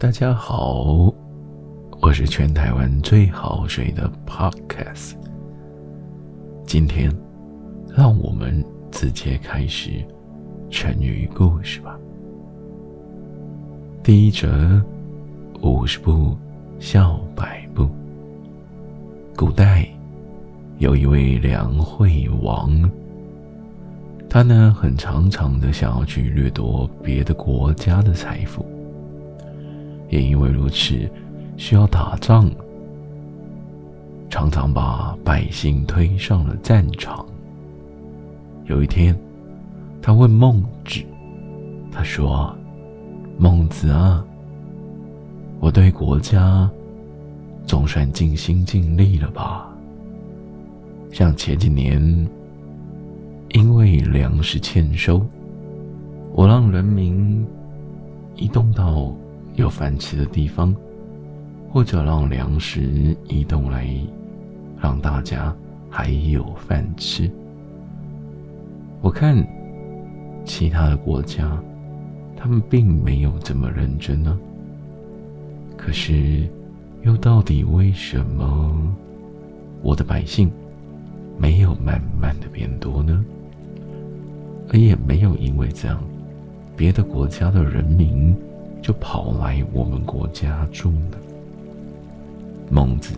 大家好，我是全台湾最好睡的 Podcast。今天，让我们直接开始成语故事吧。第一则：五十步笑百步。古代有一位梁惠王，他呢很常常的想要去掠夺别的国家的财富。也因为如此，需要打仗，常常把百姓推上了战场。有一天，他问孟子：“他说，孟子啊，我对国家总算尽心尽力了吧？像前几年，因为粮食欠收，我让人民移动到……”有饭吃的地方，或者让粮食移动来，让大家还有饭吃。我看其他的国家，他们并没有这么认真呢。可是，又到底为什么我的百姓没有慢慢的变多呢？而也没有因为这样，别的国家的人民。就跑来我们国家住了。孟子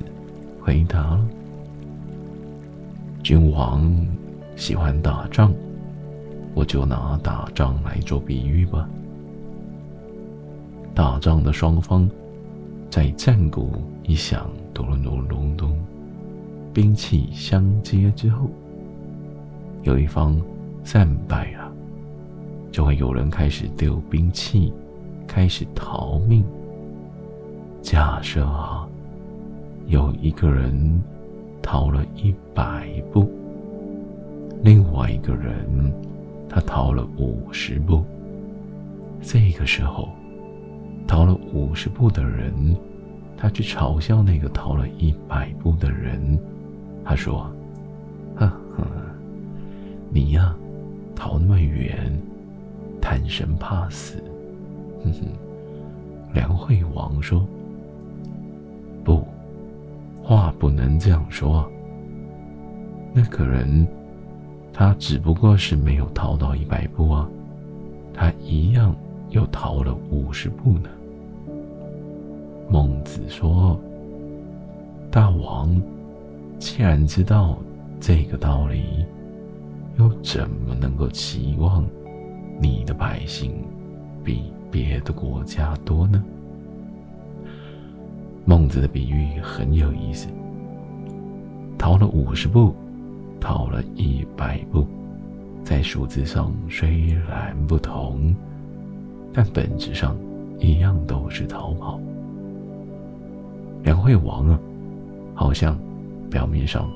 回答：“君王喜欢打仗，我就拿打仗来做比喻吧。打仗的双方在战鼓一响，咚隆咚隆咚，兵器相接之后，有一方战败了，就会有人开始丢兵器。”开始逃命。假设啊，有一个人逃了一百步，另外一个人他逃了五十步。这个时候，逃了五十步的人，他去嘲笑那个逃了一百步的人，他说：“呵呵，你呀，逃那么远，贪生怕死。”哼哼，梁惠王说：“不，话不能这样说。那个人，他只不过是没有逃到一百步啊，他一样又逃了五十步呢。”孟子说：“大王，既然知道这个道理，又怎么能够期望你的百姓比？”别的国家多呢。孟子的比喻很有意思。逃了五十步，逃了一百步，在数字上虽然不同，但本质上一样都是逃跑。梁惠王啊，好像表面上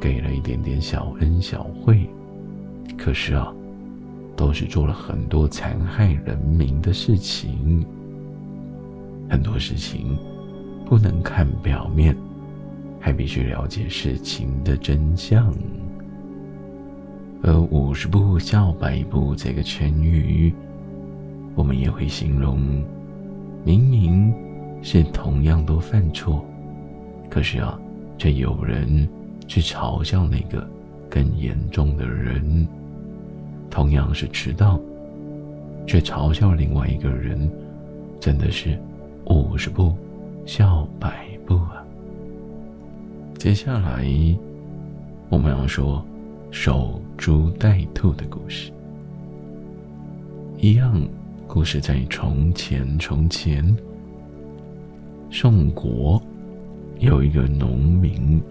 给了一点点小恩小惠，可是啊。都是做了很多残害人民的事情，很多事情不能看表面，还必须了解事情的真相。而“五十步笑百步”这个成语，我们也会形容，明明是同样都犯错，可是啊，却有人去嘲笑那个更严重的人。同样是迟到，却嘲笑另外一个人，真的是五十步笑百步啊！接下来我们要说守株待兔的故事。一样故事在从前，从前宋国有一个农民，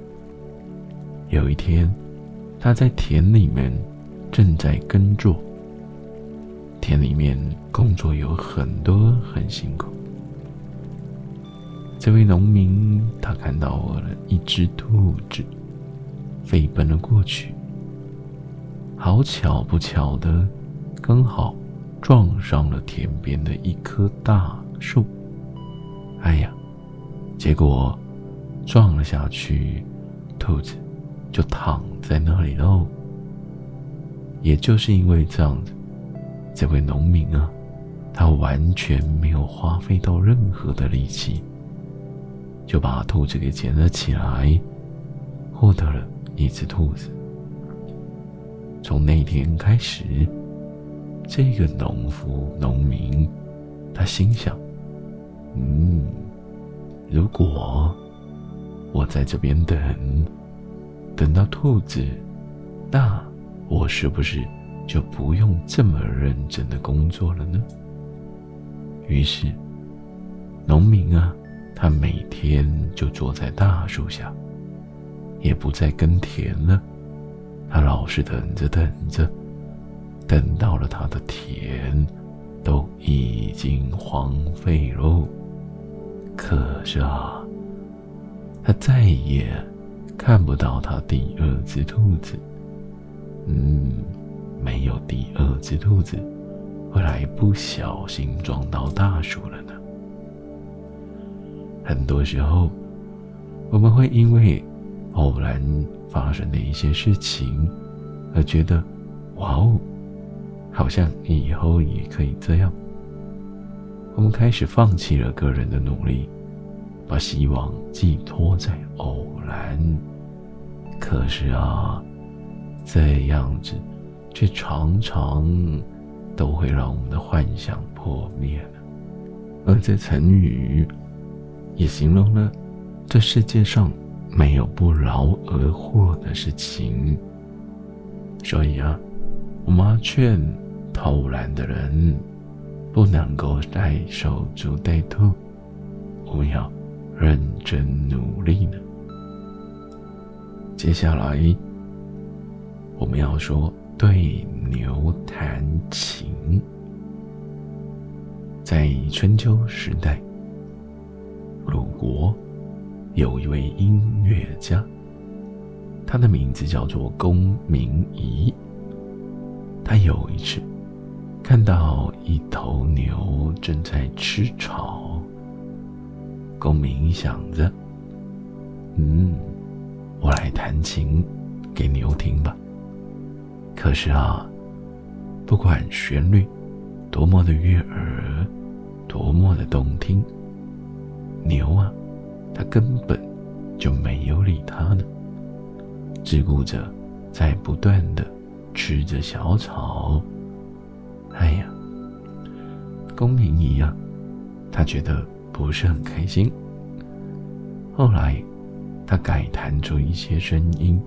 有一天他在田里面。正在耕作，田里面工作有很多，很辛苦。这位农民他看到了一只兔子，飞奔了过去。好巧不巧的，刚好撞上了田边的一棵大树。哎呀，结果撞了下去，兔子就躺在那里喽。也就是因为这样子，这位农民啊，他完全没有花费到任何的力气，就把兔子给捡了起来，获得了一只兔子。从那天开始，这个农夫农民，他心想：“嗯，如果我在这边等，等到兔子，那我是不是就不用这么认真的工作了呢？”于是，农民啊，他每天就坐在大树下，也不再耕田了。他老是等着等着，等到了他的田都已经荒废喽。可是啊，他再也看不到他第二只兔子。嗯，没有第二只兔子，后来不小心撞到大树了呢。很多时候，我们会因为偶然。发生的一些事情，而觉得，哇哦，好像以后也可以这样。我们开始放弃了个人的努力，把希望寄托在偶然。可是啊，这样子却常常都会让我们的幻想破灭了。而这成语也形容了这世界上。没有不劳而获的事情，所以啊，我们要劝偷懒的人不能够再守株待兔，我们要认真努力呢。接下来，我们要说对牛弹琴。在春秋时代，鲁国。有一位音乐家，他的名字叫做公明仪。他有一次看到一头牛正在吃草，公明想着：“嗯，我来弹琴给牛听吧。”可是啊，不管旋律多么的悦耳，多么的动听，牛啊。它根本就没有理他呢，只顾着在不断的吃着小草。哎呀，公明一样，他觉得不是很开心。后来，他改弹出一些声音，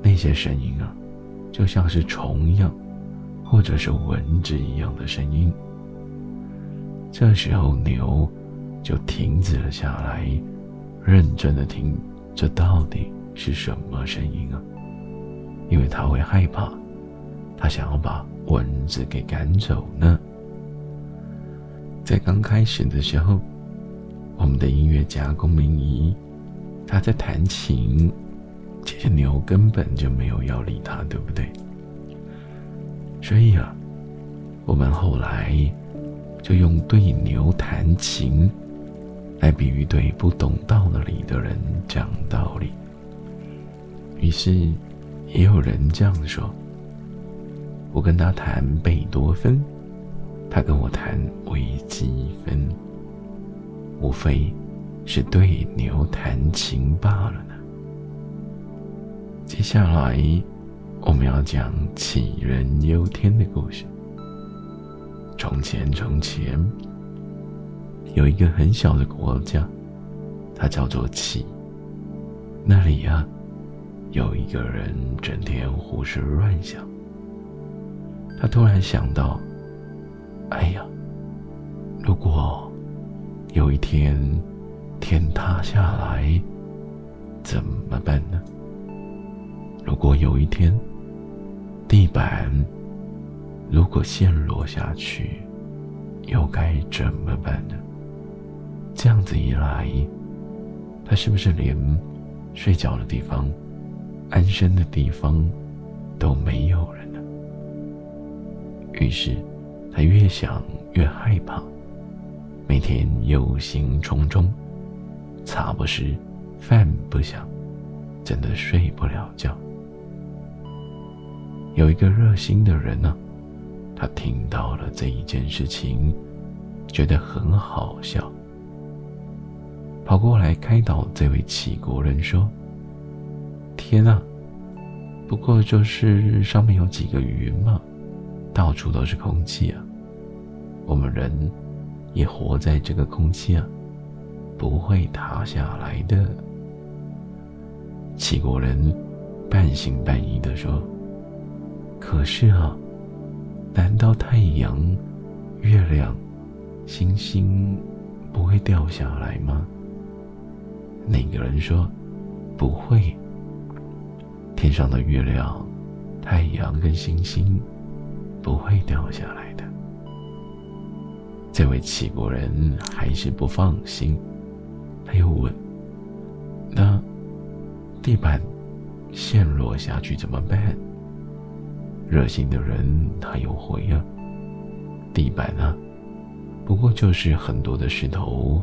那些声音啊，就像是虫一样，或者是蚊子一样的声音。这时候，牛就停止了下来。认真的听，这到底是什么声音啊？因为他会害怕，他想要把蚊子给赶走呢。在刚开始的时候，我们的音乐家龚明仪，他在弹琴，这些牛根本就没有要理他，对不对？所以啊，我们后来就用对牛弹琴。来比喻对不懂道理的人讲道理。于是，也有人这样说：我跟他谈贝多芬，他跟我谈微积分，无非是对牛弹琴罢了。接下来，我们要讲杞人忧天的故事。从前，从前。有一个很小的国家，它叫做杞。那里呀，有一个人整天胡思乱想。他突然想到：“哎呀，如果有一天天塌下来，怎么办呢？如果有一天地板如果陷落下去，又该怎么办呢？”这样子一来，他是不是连睡觉的地方、安身的地方都没有了呢？于是，他越想越害怕，每天忧心忡忡，茶不思，饭不想，真的睡不了觉。有一个热心的人呢，他听到了这一件事情，觉得很好笑，跑过来开导这位齐国人说：“天啊，不过就是上面有几个云嘛，到处都是空气啊，我们人也活在这个空气啊，不会塌下来的。”齐国人半信半疑的说：“可是啊。”难道太阳、月亮、星星不会掉下来吗？那个人说：“不会。天上的月亮、太阳跟星星不会掉下来的。”这位齐国人还是不放心，他又问：“那地板陷落下去怎么办？”热心的人，他有回啊。地板啊，不过就是很多的石头，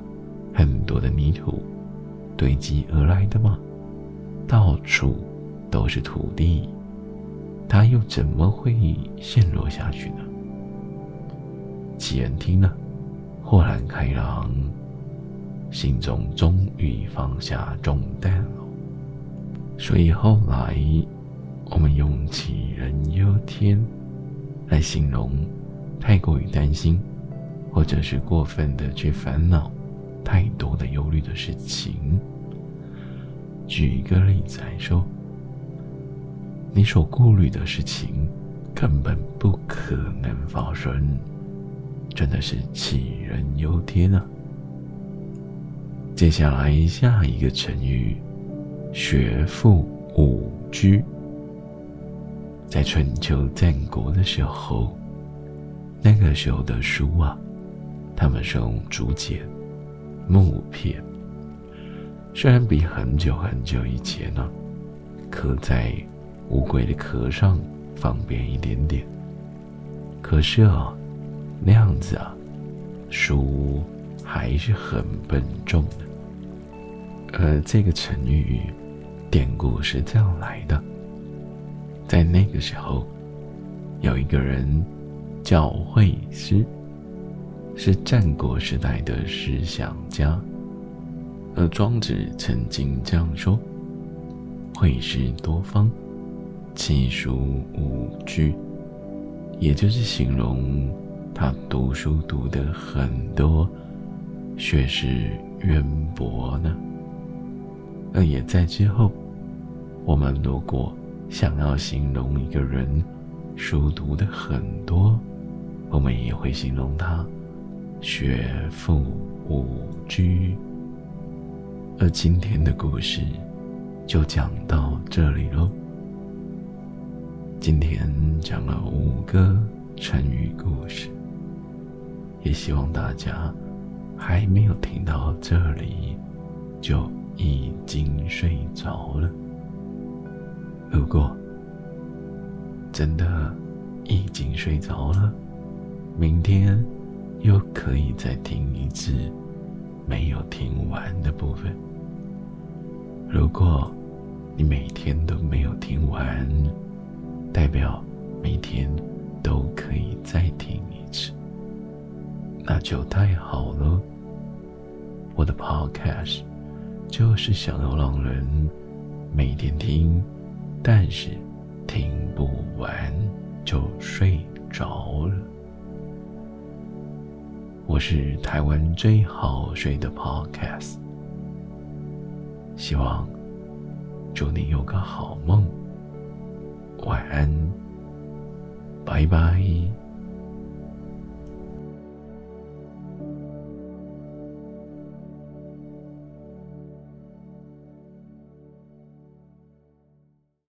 很多的泥土堆积而来的嘛，到处都是土地，它又怎么会陷落下去呢？齐人听了，豁然开朗，心中终于放下重担了。所以后来。我们用杞人忧天来形容太过于担心，或者是过分的去烦恼太多的忧虑的事情。举一个例子来说，你所顾虑的事情根本不可能发生，真的是杞人忧天啊！接下来下一个成语，学富五车。在春秋战国的时候，那个时候的书啊，他们是用竹简、木片，虽然比很久很久以前呢，刻在乌龟的壳上方便一点点，可是啊，那样子啊，书还是很笨重的。呃，这个成语典故是这样来的。在那个时候，有一个人叫惠施，是战国时代的思想家。而庄子曾经这样说：“惠施多方，其书五居。”也就是形容他读书读得很多，学识渊博呢。而也在之后，我们如果。想要形容一个人书读的很多，我们也会形容他学富五车。而今天的故事就讲到这里喽。今天讲了五个成语故事，也希望大家还没有听到这里就已经睡着了。如果真的已经睡着了，明天又可以再听一次没有听完的部分。如果你每天都没有听完，代表每天都可以再听一次，那就太好了。我的 Podcast 就是想要让人每天听。但是听不完就睡着了。我是台湾最好睡的 Podcast，希望祝你有个好梦，晚安，拜拜。